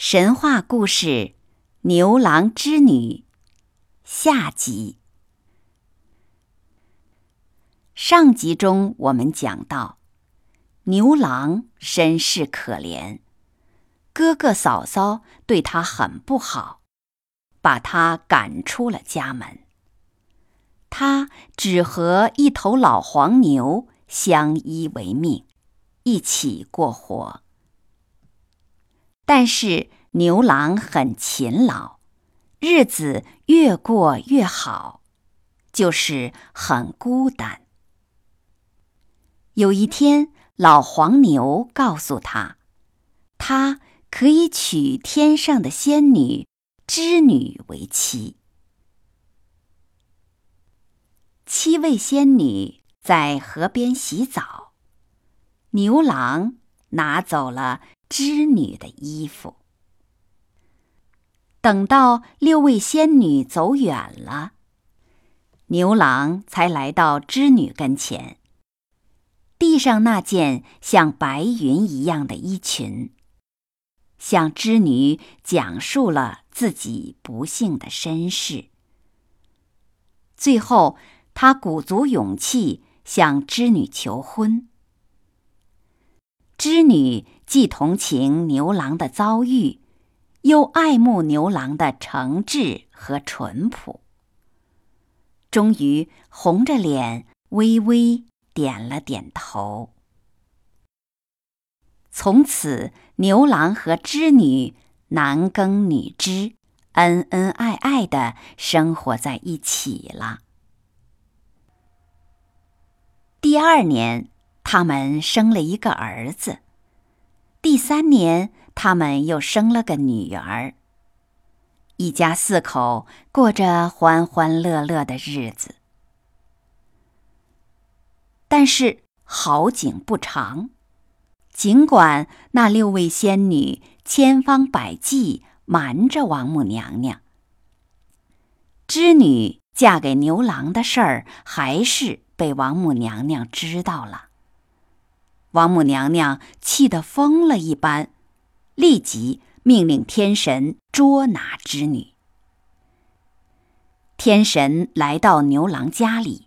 神话故事《牛郎织女》下集。上集中我们讲到，牛郎身世可怜，哥哥嫂嫂对他很不好，把他赶出了家门。他只和一头老黄牛相依为命，一起过活。但是牛郎很勤劳，日子越过越好，就是很孤单。有一天，老黄牛告诉他，他可以娶天上的仙女织女为妻。七位仙女在河边洗澡，牛郎拿走了。织女的衣服。等到六位仙女走远了，牛郎才来到织女跟前，递上那件像白云一样的衣裙，向织女讲述了自己不幸的身世。最后，他鼓足勇气向织女求婚。织女既同情牛郎的遭遇，又爱慕牛郎的诚挚和淳朴，终于红着脸微微点了点头。从此，牛郎和织女男耕女织，恩恩爱爱的生活在一起了。第二年。他们生了一个儿子。第三年，他们又生了个女儿。一家四口过着欢欢乐乐的日子。但是好景不长，尽管那六位仙女千方百计瞒着王母娘娘，织女嫁给牛郎的事儿还是被王母娘娘知道了。王母娘娘气得疯了一般，立即命令天神捉拿织女。天神来到牛郎家里，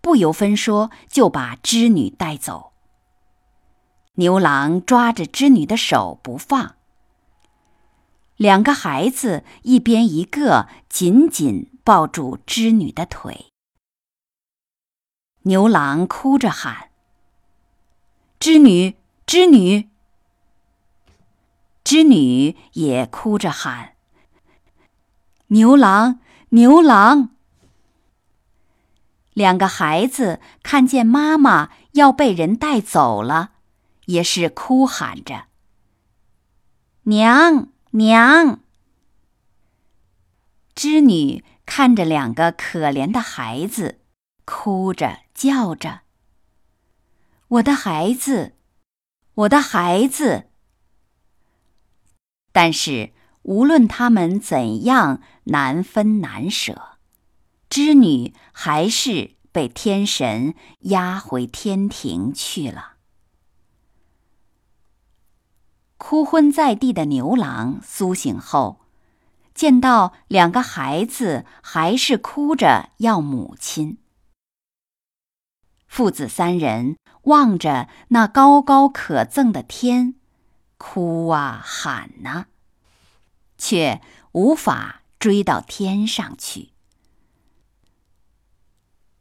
不由分说就把织女带走。牛郎抓着织女的手不放，两个孩子一边一个紧紧抱住织女的腿。牛郎哭着喊。织女，织女，织女也哭着喊：“牛郎，牛郎！”两个孩子看见妈妈要被人带走了，也是哭喊着：“娘，娘！”织女看着两个可怜的孩子，哭着叫着。我的孩子，我的孩子。但是无论他们怎样难分难舍，织女还是被天神押回天庭去了。哭昏在地的牛郎苏醒后，见到两个孩子还是哭着要母亲。父子三人望着那高高可憎的天，哭啊喊呐，却无法追到天上去。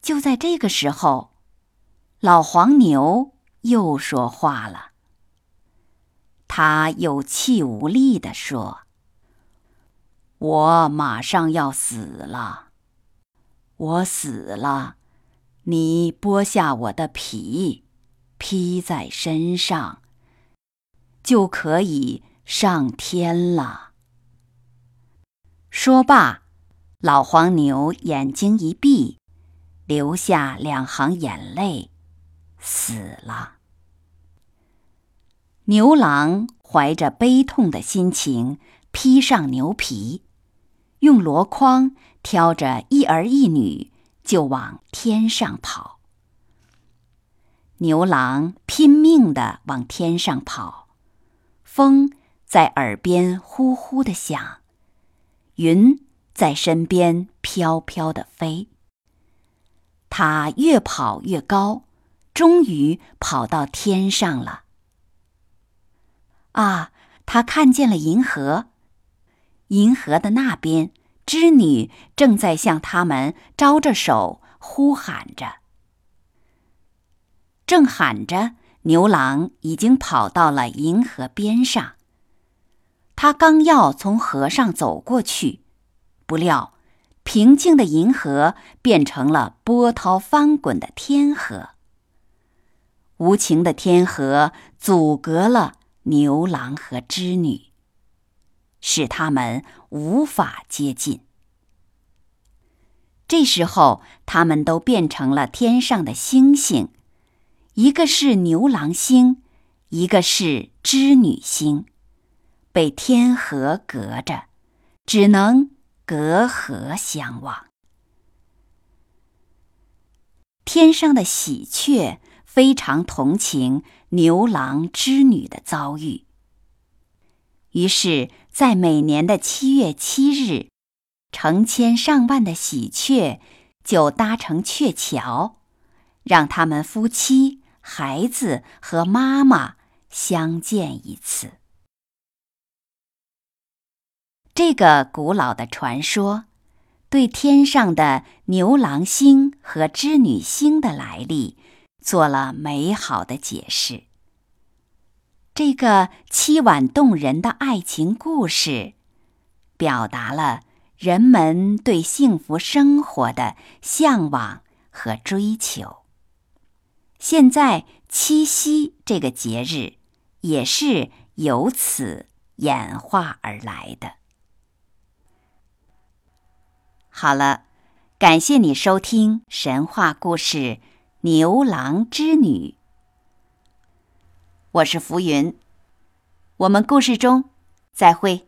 就在这个时候，老黄牛又说话了。他有气无力地说：“我马上要死了，我死了。”你剥下我的皮，披在身上，就可以上天了。说罢，老黄牛眼睛一闭，流下两行眼泪，死了。牛郎怀着悲痛的心情，披上牛皮，用箩筐挑着一儿一女，就往天上跑。牛郎拼命地往天上跑，风在耳边呼呼地响，云在身边飘飘地飞。他越跑越高，终于跑到天上了。啊！他看见了银河，银河的那边，织女正在向他们招着手，呼喊着。正喊着，牛郎已经跑到了银河边上。他刚要从河上走过去，不料平静的银河变成了波涛翻滚的天河。无情的天河阻隔了。牛郎和织女，使他们无法接近。这时候，他们都变成了天上的星星，一个是牛郎星，一个是织女星，被天河隔着，只能隔河相望。天上的喜鹊。非常同情牛郎织女的遭遇，于是，在每年的七月七日，成千上万的喜鹊就搭成鹊桥，让他们夫妻、孩子和妈妈相见一次。这个古老的传说，对天上的牛郎星和织女星的来历。做了美好的解释。这个凄婉动人的爱情故事，表达了人们对幸福生活的向往和追求。现在七夕这个节日，也是由此演化而来的。好了，感谢你收听神话故事。牛郎织女，我是浮云。我们故事中再会。